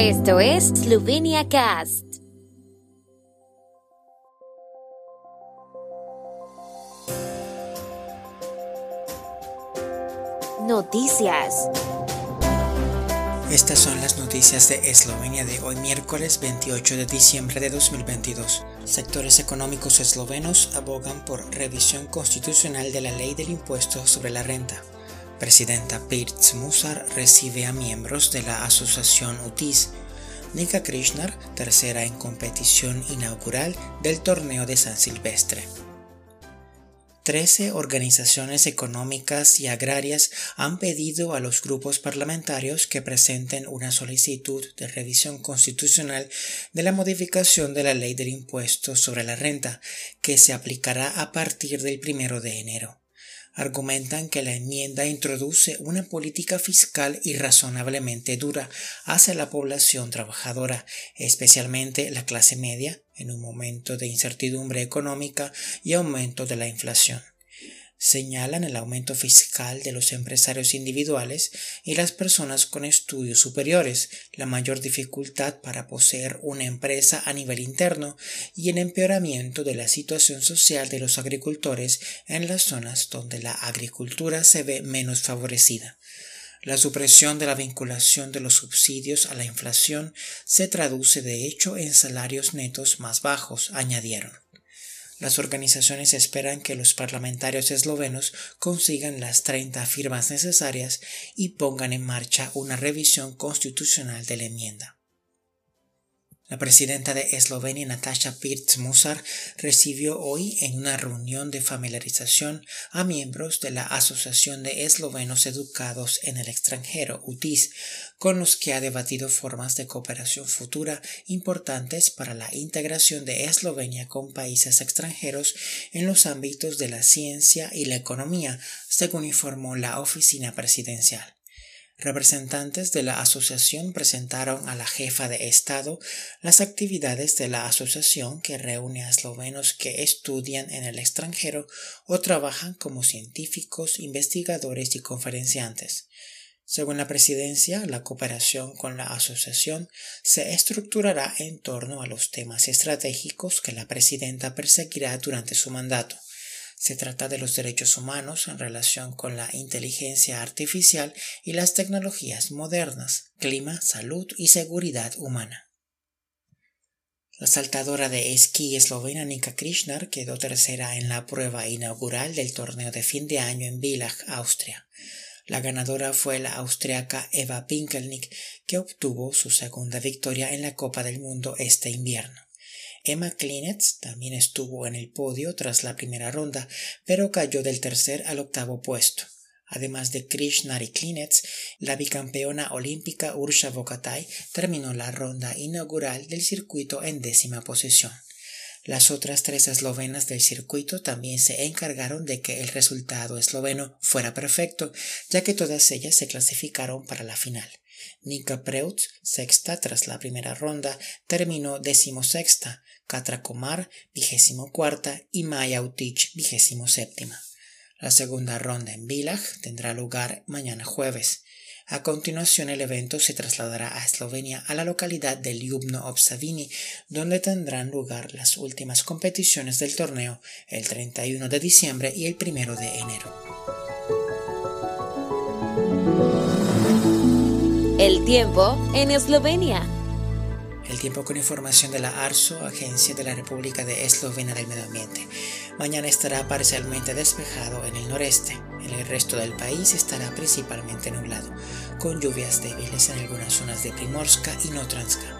Esto es Slovenia Cast. Noticias. Estas son las noticias de Eslovenia de hoy miércoles 28 de diciembre de 2022. Sectores económicos eslovenos abogan por revisión constitucional de la ley del impuesto sobre la renta. Presidenta Pirc Musar recibe a miembros de la asociación UTIS. Nika Krishnar, tercera en competición inaugural del torneo de San Silvestre. Trece organizaciones económicas y agrarias han pedido a los grupos parlamentarios que presenten una solicitud de revisión constitucional de la modificación de la ley del impuesto sobre la renta, que se aplicará a partir del primero de enero argumentan que la enmienda introduce una política fiscal irrazonablemente dura hacia la población trabajadora, especialmente la clase media, en un momento de incertidumbre económica y aumento de la inflación señalan el aumento fiscal de los empresarios individuales y las personas con estudios superiores, la mayor dificultad para poseer una empresa a nivel interno y el empeoramiento de la situación social de los agricultores en las zonas donde la agricultura se ve menos favorecida. La supresión de la vinculación de los subsidios a la inflación se traduce de hecho en salarios netos más bajos, añadieron. Las organizaciones esperan que los parlamentarios eslovenos consigan las 30 firmas necesarias y pongan en marcha una revisión constitucional de la enmienda. La presidenta de Eslovenia, Natasha Pirc Musar, recibió hoy en una reunión de familiarización a miembros de la Asociación de Eslovenos Educados en el Extranjero, UTIS, con los que ha debatido formas de cooperación futura importantes para la integración de Eslovenia con países extranjeros en los ámbitos de la ciencia y la economía, según informó la oficina presidencial. Representantes de la asociación presentaron a la jefa de Estado las actividades de la asociación que reúne a eslovenos que estudian en el extranjero o trabajan como científicos, investigadores y conferenciantes. Según la presidencia, la cooperación con la asociación se estructurará en torno a los temas estratégicos que la presidenta perseguirá durante su mandato se trata de los derechos humanos en relación con la inteligencia artificial y las tecnologías modernas, clima, salud y seguridad humana. La saltadora de esquí eslovena Nika Krishnar quedó tercera en la prueba inaugural del torneo de fin de año en Villach, Austria. La ganadora fue la austriaca Eva Pinkelnick, que obtuvo su segunda victoria en la Copa del Mundo este invierno. Emma Klinetz también estuvo en el podio tras la primera ronda, pero cayó del tercer al octavo puesto. Además de Krishna y Klinetz, la bicampeona olímpica Ursha Vokatai terminó la ronda inaugural del circuito en décima posición. Las otras tres eslovenas del circuito también se encargaron de que el resultado esloveno fuera perfecto, ya que todas ellas se clasificaron para la final. Nika Preutz, sexta tras la primera ronda, terminó decimosexta, Katra Komar, vigésimo cuarta y Maya Utich, vigésimo séptima. La segunda ronda en Villach tendrá lugar mañana jueves. A continuación el evento se trasladará a Eslovenia a la localidad de Ljubno Obsavini, donde tendrán lugar las últimas competiciones del torneo el 31 de diciembre y el 1 de enero. El tiempo en Eslovenia. El tiempo con información de la ARSO, Agencia de la República de Eslovenia del Medio Ambiente. Mañana estará parcialmente despejado en el noreste. En el resto del país estará principalmente nublado, con lluvias débiles en algunas zonas de Primorska y Notranska.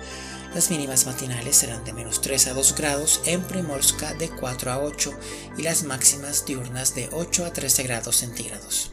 Las mínimas matinales serán de menos 3 a 2 grados, en Primorska de 4 a 8 y las máximas diurnas de 8 a 13 grados centígrados.